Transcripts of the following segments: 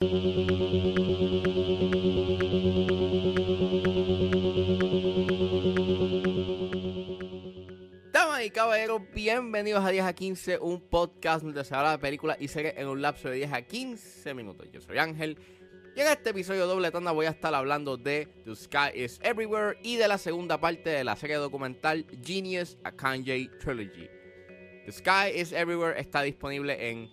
Damas y caballeros, bienvenidos a 10 a 15, un podcast donde se habla de películas y series en un lapso de 10 a 15 minutos. Yo soy Ángel y en este episodio doble tanda voy a estar hablando de The Sky is Everywhere y de la segunda parte de la serie documental Genius a Kanye Trilogy. The Sky is Everywhere está disponible en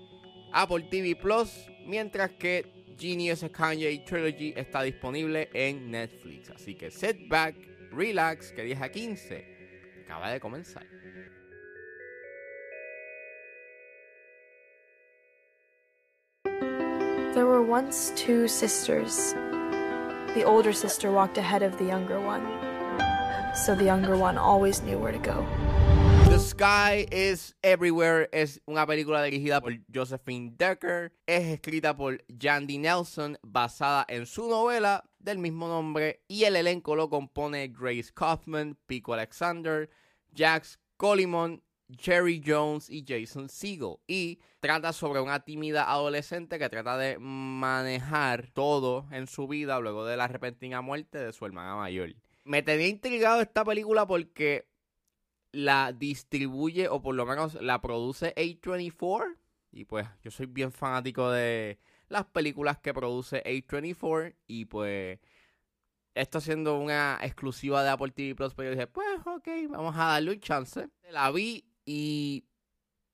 Apple TV Plus, mientras que Genius Kanye Trilogy está disponible en Netflix. Así que sit back, relax, que 10 a 15 acaba de comenzar. There were once two sisters. The older sister walked ahead of the younger one, so the younger one always knew where to go. Sky is Everywhere es una película dirigida por Josephine Decker, es escrita por Jandy Nelson, basada en su novela del mismo nombre, y el elenco lo compone Grace Kaufman, Pico Alexander, Jax Colimon, Jerry Jones y Jason Segel. Y trata sobre una tímida adolescente que trata de manejar todo en su vida luego de la repentina muerte de su hermana mayor. Me tenía intrigado esta película porque la distribuye o por lo menos la produce A24. Y pues yo soy bien fanático de las películas que produce A24. Y pues esto siendo una exclusiva de Apple TV Plus, pues yo dije, pues ok, vamos a darle un chance. La vi y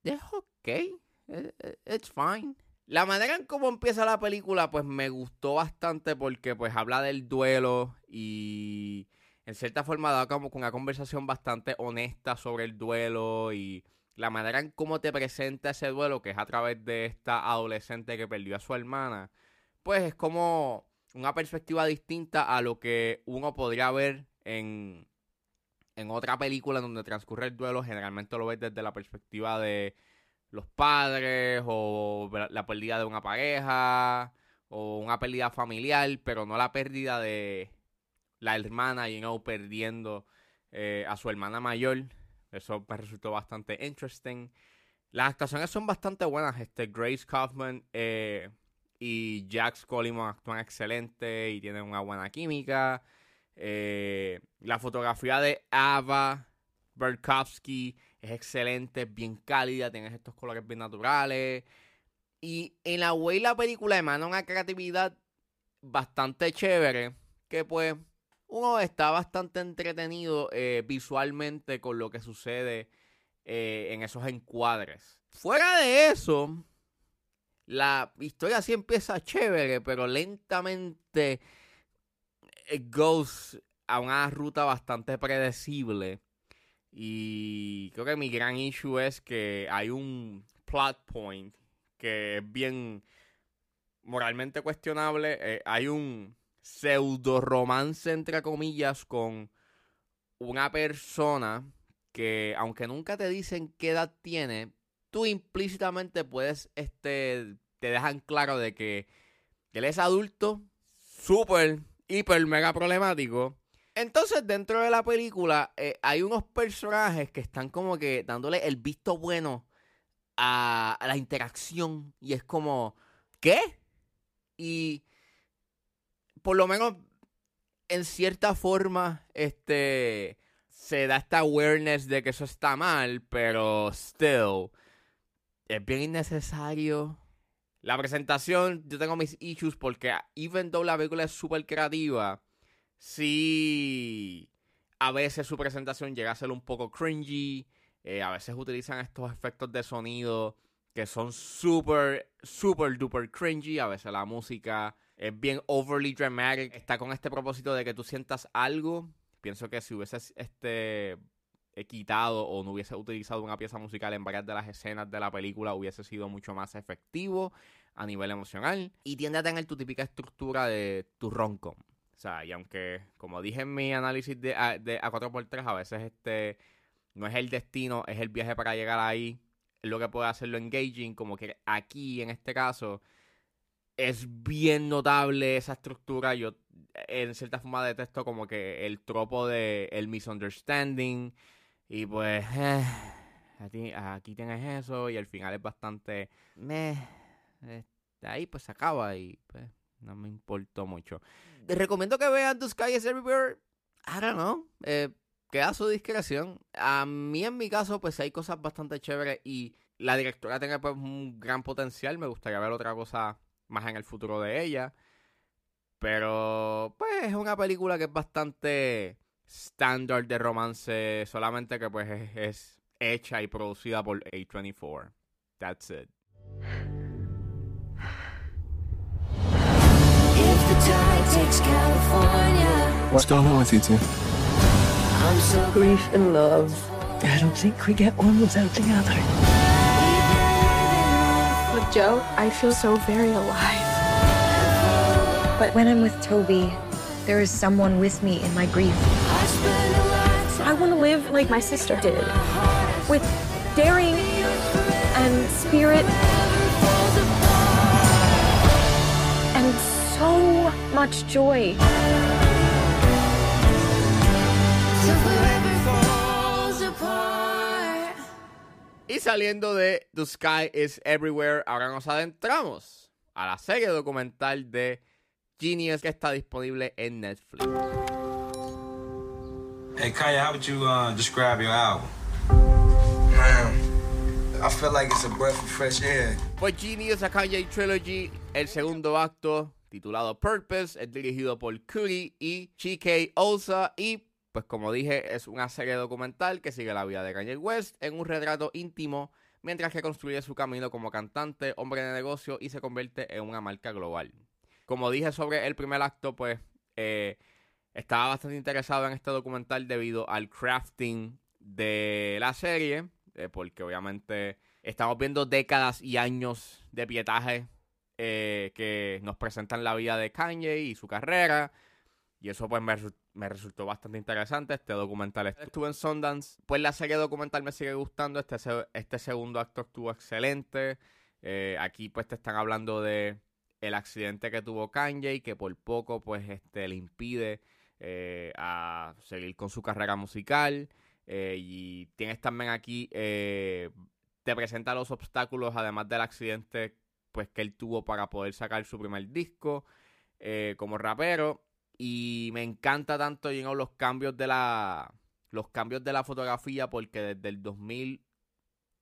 es ok, eh, eh, it's fine. La manera en cómo empieza la película, pues me gustó bastante porque pues habla del duelo y en cierta forma da como una conversación bastante honesta sobre el duelo y la manera en cómo te presenta ese duelo, que es a través de esta adolescente que perdió a su hermana, pues es como una perspectiva distinta a lo que uno podría ver en, en otra película donde transcurre el duelo. Generalmente lo ves desde la perspectiva de los padres o la pérdida de una pareja o una pérdida familiar, pero no la pérdida de la hermana, y no perdiendo eh, a su hermana mayor. Eso me resultó bastante interesting. Las actuaciones son bastante buenas. Este, Grace Kaufman eh, y Jax Colimon actúan excelente y tienen una buena química. Eh, la fotografía de Ava Berkowski es excelente, bien cálida, tiene estos colores bien naturales. Y en la way la película emana una creatividad bastante chévere. Que pues uno está bastante entretenido eh, visualmente con lo que sucede eh, en esos encuadres. Fuera de eso, la historia sí empieza chévere, pero lentamente it goes a una ruta bastante predecible. Y creo que mi gran issue es que hay un plot point que es bien moralmente cuestionable. Eh, hay un pseudo romance, entre comillas, con una persona que, aunque nunca te dicen qué edad tiene, tú implícitamente puedes, este, te dejan claro de que él es adulto, súper, hiper, mega problemático. Entonces, dentro de la película, eh, hay unos personajes que están como que dándole el visto bueno a, a la interacción. Y es como, ¿qué? Y por lo menos en cierta forma, este se da esta awareness de que eso está mal, pero still es bien innecesario. La presentación, yo tengo mis issues porque even though la película es súper creativa, sí a veces su presentación llega a ser un poco cringy. Eh, a veces utilizan estos efectos de sonido que son súper, súper, duper cringy. A veces la música es bien overly dramatic. Está con este propósito de que tú sientas algo. Pienso que si hubieses este quitado o no hubiese utilizado una pieza musical en varias de las escenas de la película, hubiese sido mucho más efectivo a nivel emocional. Y tiende a tener tu típica estructura de tu roncom. O sea, y aunque, como dije en mi análisis de, a, de A4x3, a veces este no es el destino, es el viaje para llegar ahí. Es lo que puede hacerlo engaging. Como que aquí, en este caso, es bien notable esa estructura. Yo, en cierta forma, detesto como que el tropo de el misunderstanding. Y pues, eh, aquí, aquí, tienes eso. Y al final es bastante. Meh, de ahí pues se acaba y pues no me importó mucho. Les recomiendo que vean The Sky Everywhere. I don't know. Eh, queda a su discreción. A mí, en mi caso, pues hay cosas bastante chéveres y la directora tiene pues un gran potencial. Me gustaría ver otra cosa más en el futuro de ella. Pero, pues, es una película que es bastante estándar de romance. Solamente que, pues, es, es hecha y producida por A24. That's it. What's going on with you two? I'm so grief and love. I don't think we get one without the other. Joe, I feel so very alive. But when I'm with Toby, there is someone with me in my grief. I want to live like my sister did, with daring and spirit and so much joy. Y saliendo de The Sky is Everywhere, ahora nos adentramos a la serie documental de Genius que está disponible en Netflix. Hey Kanye, how would you uh, describe your album? Man, I feel like it's a breath of fresh air. Pues Genius a Kanye Trilogy, el segundo acto, titulado Purpose, es dirigido por Curry y Chike Osa y pues como dije es una serie documental que sigue la vida de Kanye West en un retrato íntimo mientras que construye su camino como cantante, hombre de negocio y se convierte en una marca global. Como dije sobre el primer acto, pues eh, estaba bastante interesado en este documental debido al crafting de la serie, eh, porque obviamente estamos viendo décadas y años de pietaje eh, que nos presentan la vida de Kanye y su carrera. Y eso pues me, me resultó bastante interesante. Este documental estuvo en Sundance. Pues la serie documental me sigue gustando. Este, este segundo acto estuvo excelente. Eh, aquí pues te están hablando de el accidente que tuvo Kanye y que por poco pues este le impide eh, a seguir con su carrera musical. Eh, y tienes también aquí, te presenta los obstáculos, además del accidente pues que él tuvo para poder sacar su primer disco como rapero. Y me encanta tanto you know, los cambios de la los cambios de la fotografía porque desde el 2000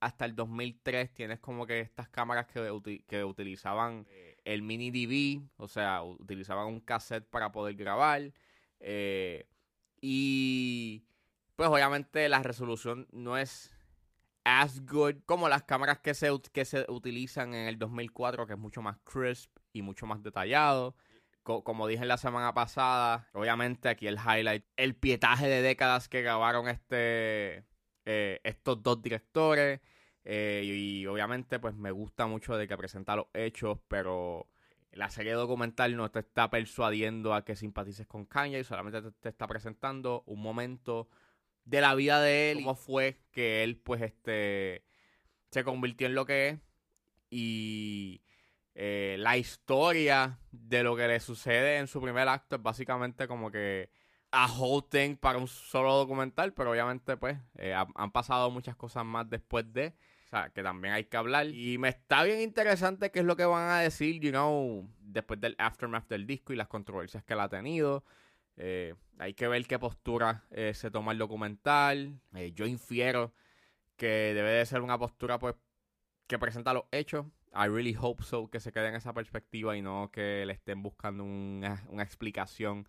hasta el 2003 tienes como que estas cámaras que, que utilizaban eh, el mini DV, o sea, utilizaban un cassette para poder grabar. eh, y pues obviamente la resolución no es as good como las cámaras que se, que se utilizan en el 2004, que es mucho más crisp y mucho más detallado. Co- como dije la semana pasada, obviamente aquí el highlight, el pietaje de décadas que grabaron este eh, estos dos directores. eh, y, obviamente pues me gusta mucho de que presenta los hechos, pero la serie documental no te está persuadiendo a que simpatices con Kanye, solamente te, te está presentando un momento de la vida de él, y cómo fue que él pues este se convirtió en lo que es y eh, la historia de lo que le sucede en su primer acto es básicamente como que a whole thing para un solo documental, pero obviamente pues eh, han, pasado muchas cosas más después de, o sea, que también hay que hablar. Y me está bien interesante qué es lo que van a decir, you know, después del aftermath del disco y las controversias que él ha tenido. Eh, hay que ver qué postura se toma el documental. Yo infiero que debe de ser una postura pues que presenta los hechos. I really hope so que se quede en esa perspectiva y no que le estén buscando una, una explicación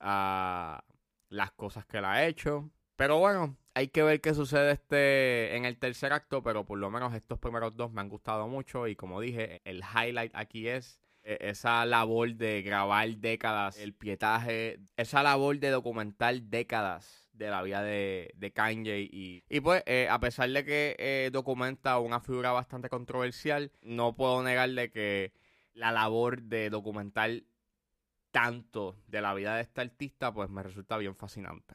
a las cosas que él ha hecho. Pero bueno, hay que ver qué sucede este en el tercer acto, pero por lo menos estos primeros dos me han gustado mucho y como dije, el highlight aquí es eh, esa labor de grabar décadas, el pietaje, esa labor de documentar décadas de la vida de, de Kanye y, y pues eh, a pesar de que eh, documenta una figura bastante controversial, no puedo negarle que la labor de documentar tanto de la vida de este artista pues me resulta bien fascinante.